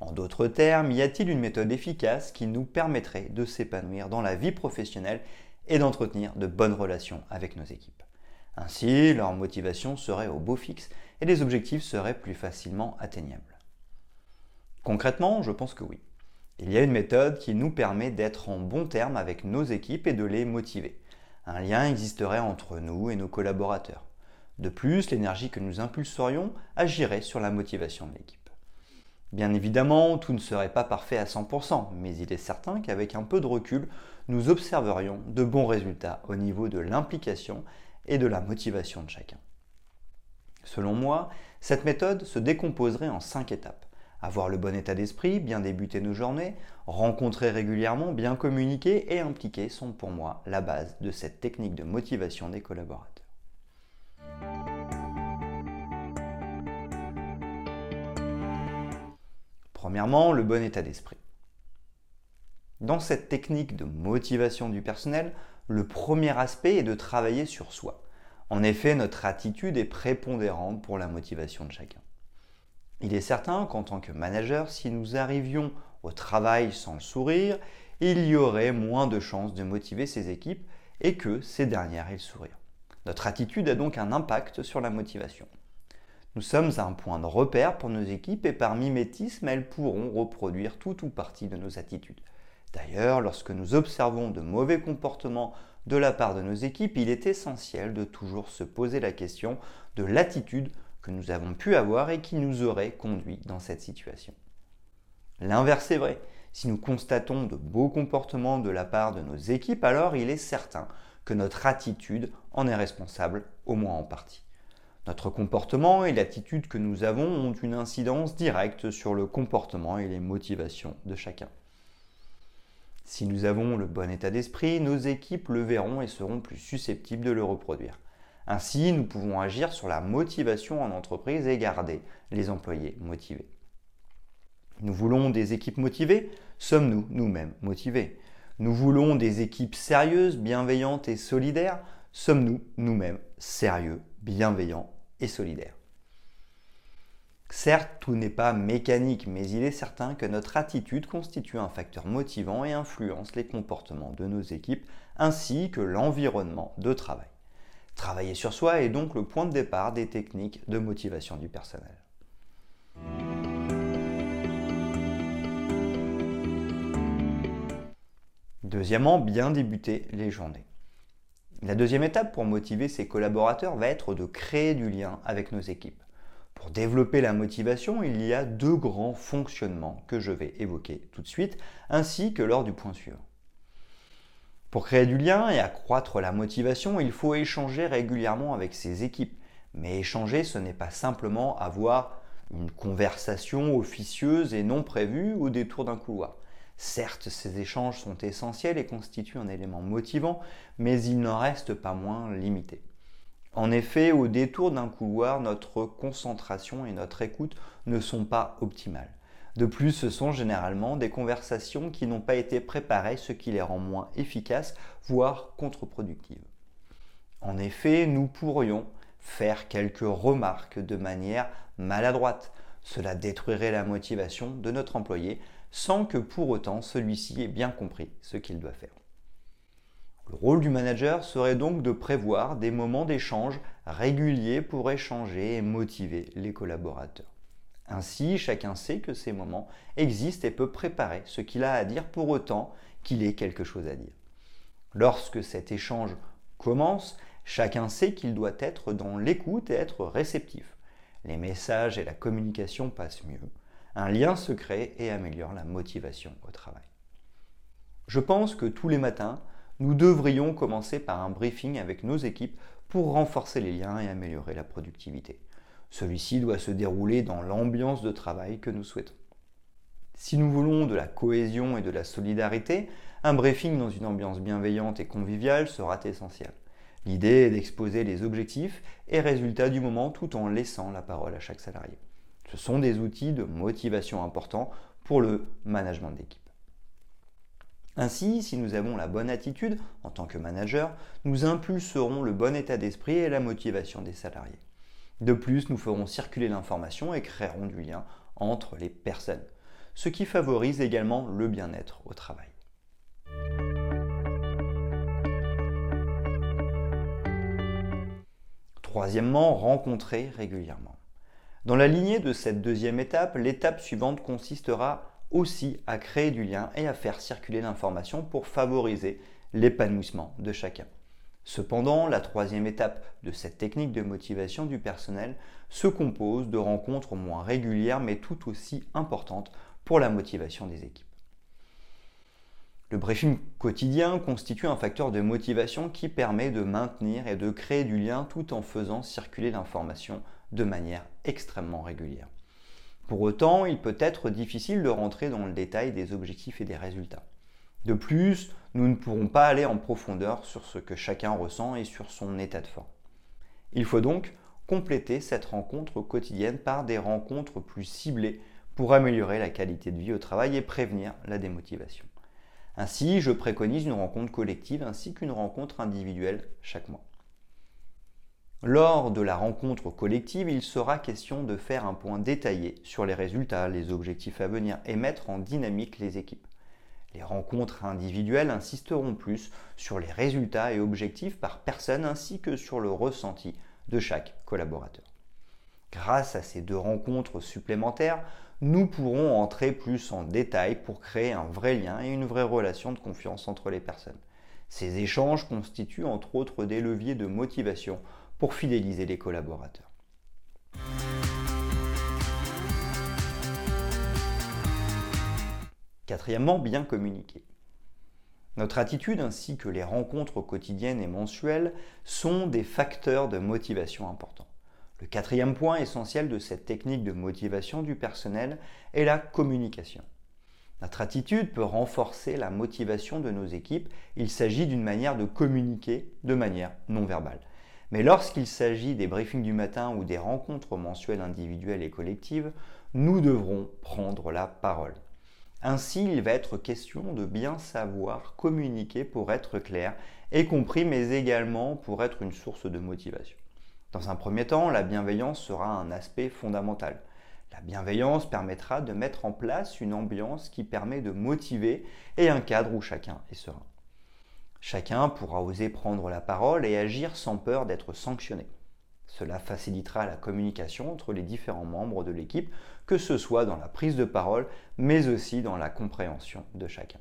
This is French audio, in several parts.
En d'autres termes, y a-t-il une méthode efficace qui nous permettrait de s'épanouir dans la vie professionnelle et d'entretenir de bonnes relations avec nos équipes? Ainsi, leur motivation serait au beau fixe et les objectifs seraient plus facilement atteignables. Concrètement, je pense que oui. Il y a une méthode qui nous permet d'être en bon terme avec nos équipes et de les motiver. Un lien existerait entre nous et nos collaborateurs. De plus, l'énergie que nous impulserions agirait sur la motivation de l'équipe. Bien évidemment, tout ne serait pas parfait à 100%, mais il est certain qu'avec un peu de recul, nous observerions de bons résultats au niveau de l'implication et de la motivation de chacun. Selon moi, cette méthode se décomposerait en cinq étapes. Avoir le bon état d'esprit, bien débuter nos journées, rencontrer régulièrement, bien communiquer et impliquer sont pour moi la base de cette technique de motivation des collaborateurs. Premièrement, le bon état d'esprit. Dans cette technique de motivation du personnel, le premier aspect est de travailler sur soi. En effet, notre attitude est prépondérante pour la motivation de chacun. Il est certain qu'en tant que manager, si nous arrivions au travail sans sourire, il y aurait moins de chances de motiver ses équipes et que ces dernières aient le sourire. Notre attitude a donc un impact sur la motivation. Nous sommes un point de repère pour nos équipes et par mimétisme, elles pourront reproduire tout ou partie de nos attitudes. D'ailleurs, lorsque nous observons de mauvais comportements de la part de nos équipes, il est essentiel de toujours se poser la question de l'attitude que nous avons pu avoir et qui nous aurait conduit dans cette situation. L'inverse est vrai. Si nous constatons de beaux comportements de la part de nos équipes, alors il est certain que notre attitude en est responsable, au moins en partie. Notre comportement et l'attitude que nous avons ont une incidence directe sur le comportement et les motivations de chacun. Si nous avons le bon état d'esprit, nos équipes le verront et seront plus susceptibles de le reproduire. Ainsi, nous pouvons agir sur la motivation en entreprise et garder les employés motivés. Nous voulons des équipes motivées? Sommes-nous nous-mêmes motivés? Nous voulons des équipes sérieuses, bienveillantes et solidaires? Sommes-nous nous-mêmes sérieux, bienveillants Certes, tout n'est pas mécanique, mais il est certain que notre attitude constitue un facteur motivant et influence les comportements de nos équipes ainsi que l'environnement de travail. Travailler sur soi est donc le point de départ des techniques de motivation du personnel. Deuxièmement, bien débuter les journées. La deuxième étape pour motiver ses collaborateurs va être de créer du lien avec nos équipes. Pour développer la motivation, il y a deux grands fonctionnements que je vais évoquer tout de suite, ainsi que lors du point suivant. Pour créer du lien et accroître la motivation, il faut échanger régulièrement avec ses équipes. Mais échanger, ce n'est pas simplement avoir une conversation officieuse et non prévue au détour d'un couloir. Certes, ces échanges sont essentiels et constituent un élément motivant, mais ils n'en restent pas moins limités. En effet, au détour d'un couloir, notre concentration et notre écoute ne sont pas optimales. De plus, ce sont généralement des conversations qui n'ont pas été préparées, ce qui les rend moins efficaces, voire contre-productives. En effet, nous pourrions faire quelques remarques de manière maladroite. Cela détruirait la motivation de notre employé sans que pour autant celui-ci ait bien compris ce qu'il doit faire. Le rôle du manager serait donc de prévoir des moments d'échange réguliers pour échanger et motiver les collaborateurs. Ainsi, chacun sait que ces moments existent et peut préparer ce qu'il a à dire pour autant qu'il ait quelque chose à dire. Lorsque cet échange commence, chacun sait qu'il doit être dans l'écoute et être réceptif. Les messages et la communication passent mieux un lien secret et améliore la motivation au travail. Je pense que tous les matins, nous devrions commencer par un briefing avec nos équipes pour renforcer les liens et améliorer la productivité. Celui-ci doit se dérouler dans l'ambiance de travail que nous souhaitons. Si nous voulons de la cohésion et de la solidarité, un briefing dans une ambiance bienveillante et conviviale sera essentiel. L'idée est d'exposer les objectifs et résultats du moment tout en laissant la parole à chaque salarié. Ce sont des outils de motivation importants pour le management d'équipe. Ainsi, si nous avons la bonne attitude en tant que manager, nous impulserons le bon état d'esprit et la motivation des salariés. De plus, nous ferons circuler l'information et créerons du lien entre les personnes, ce qui favorise également le bien-être au travail. Troisièmement, rencontrer régulièrement. Dans la lignée de cette deuxième étape, l'étape suivante consistera aussi à créer du lien et à faire circuler l'information pour favoriser l'épanouissement de chacun. Cependant, la troisième étape de cette technique de motivation du personnel se compose de rencontres moins régulières mais tout aussi importantes pour la motivation des équipes. Le briefing quotidien constitue un facteur de motivation qui permet de maintenir et de créer du lien tout en faisant circuler l'information de manière extrêmement régulière. Pour autant, il peut être difficile de rentrer dans le détail des objectifs et des résultats. De plus, nous ne pourrons pas aller en profondeur sur ce que chacun ressent et sur son état de forme. Il faut donc compléter cette rencontre quotidienne par des rencontres plus ciblées pour améliorer la qualité de vie au travail et prévenir la démotivation. Ainsi, je préconise une rencontre collective ainsi qu'une rencontre individuelle chaque mois. Lors de la rencontre collective, il sera question de faire un point détaillé sur les résultats, les objectifs à venir et mettre en dynamique les équipes. Les rencontres individuelles insisteront plus sur les résultats et objectifs par personne ainsi que sur le ressenti de chaque collaborateur. Grâce à ces deux rencontres supplémentaires, nous pourrons entrer plus en détail pour créer un vrai lien et une vraie relation de confiance entre les personnes. Ces échanges constituent entre autres des leviers de motivation pour fidéliser les collaborateurs. Quatrièmement, bien communiquer. Notre attitude ainsi que les rencontres quotidiennes et mensuelles sont des facteurs de motivation importants. Le quatrième point essentiel de cette technique de motivation du personnel est la communication. Notre attitude peut renforcer la motivation de nos équipes. Il s'agit d'une manière de communiquer de manière non verbale. Mais lorsqu'il s'agit des briefings du matin ou des rencontres mensuelles individuelles et collectives, nous devrons prendre la parole. Ainsi, il va être question de bien savoir communiquer pour être clair et compris, mais également pour être une source de motivation. Dans un premier temps, la bienveillance sera un aspect fondamental. La bienveillance permettra de mettre en place une ambiance qui permet de motiver et un cadre où chacun est serein. Chacun pourra oser prendre la parole et agir sans peur d'être sanctionné. Cela facilitera la communication entre les différents membres de l'équipe, que ce soit dans la prise de parole, mais aussi dans la compréhension de chacun.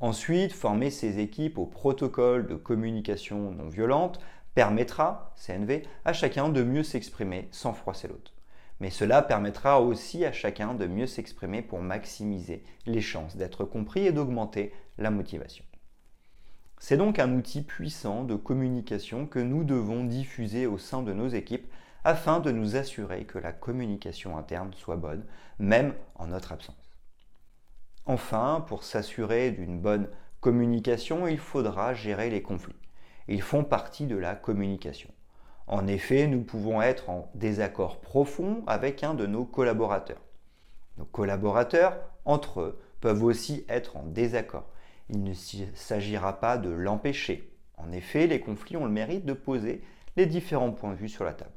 Ensuite, former ces équipes au protocole de communication non violente permettra, CNV, à chacun de mieux s'exprimer sans froisser l'autre. Mais cela permettra aussi à chacun de mieux s'exprimer pour maximiser les chances d'être compris et d'augmenter la motivation. C'est donc un outil puissant de communication que nous devons diffuser au sein de nos équipes afin de nous assurer que la communication interne soit bonne, même en notre absence. Enfin, pour s'assurer d'une bonne communication, il faudra gérer les conflits. Ils font partie de la communication. En effet, nous pouvons être en désaccord profond avec un de nos collaborateurs. Nos collaborateurs, entre eux, peuvent aussi être en désaccord il ne s'agira pas de l'empêcher. En effet, les conflits ont le mérite de poser les différents points de vue sur la table.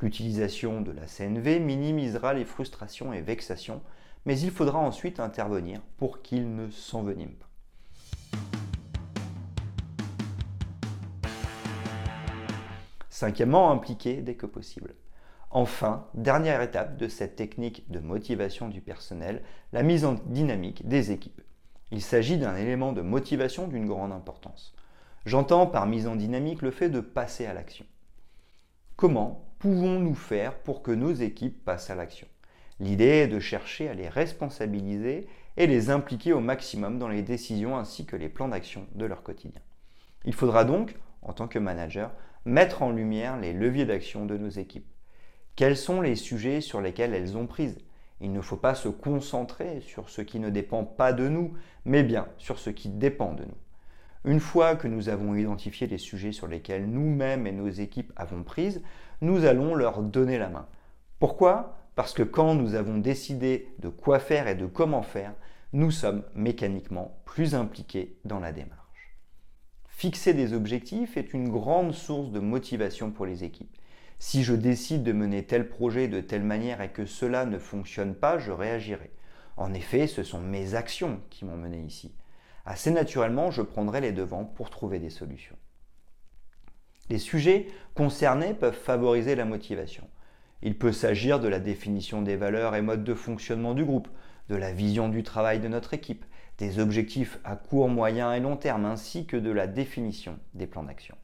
L'utilisation de la CNV minimisera les frustrations et vexations, mais il faudra ensuite intervenir pour qu'ils ne s'enveniment pas. Cinquièmement, impliquer dès que possible. Enfin, dernière étape de cette technique de motivation du personnel, la mise en dynamique des équipes. Il s'agit d'un élément de motivation d'une grande importance. J'entends par mise en dynamique le fait de passer à l'action. Comment pouvons-nous faire pour que nos équipes passent à l'action? L'idée est de chercher à les responsabiliser et les impliquer au maximum dans les décisions ainsi que les plans d'action de leur quotidien. Il faudra donc, en tant que manager, mettre en lumière les leviers d'action de nos équipes. Quels sont les sujets sur lesquels elles ont prise Il ne faut pas se concentrer sur ce qui ne dépend pas de nous, mais bien sur ce qui dépend de nous. Une fois que nous avons identifié les sujets sur lesquels nous-mêmes et nos équipes avons prise, nous allons leur donner la main. Pourquoi? Parce que quand nous avons décidé de quoi faire et de comment faire, nous sommes mécaniquement plus impliqués dans la démarche. Fixer des objectifs est une grande source de motivation pour les équipes. Si je décide de mener tel projet de telle manière et que cela ne fonctionne pas, je réagirai. En effet, ce sont mes actions qui m'ont mené ici. Assez naturellement, je prendrai les devants pour trouver des solutions. Les sujets concernés peuvent favoriser la motivation. Il peut s'agir de la définition des valeurs et modes de fonctionnement du groupe, de la vision du travail de notre équipe, des objectifs à court, moyen et long terme, ainsi que de la définition des plans d'action.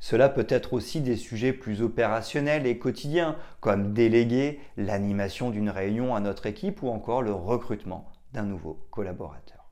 Cela peut être aussi des sujets plus opérationnels et quotidiens, comme déléguer l'animation d'une réunion à notre équipe ou encore le recrutement d'un nouveau collaborateur.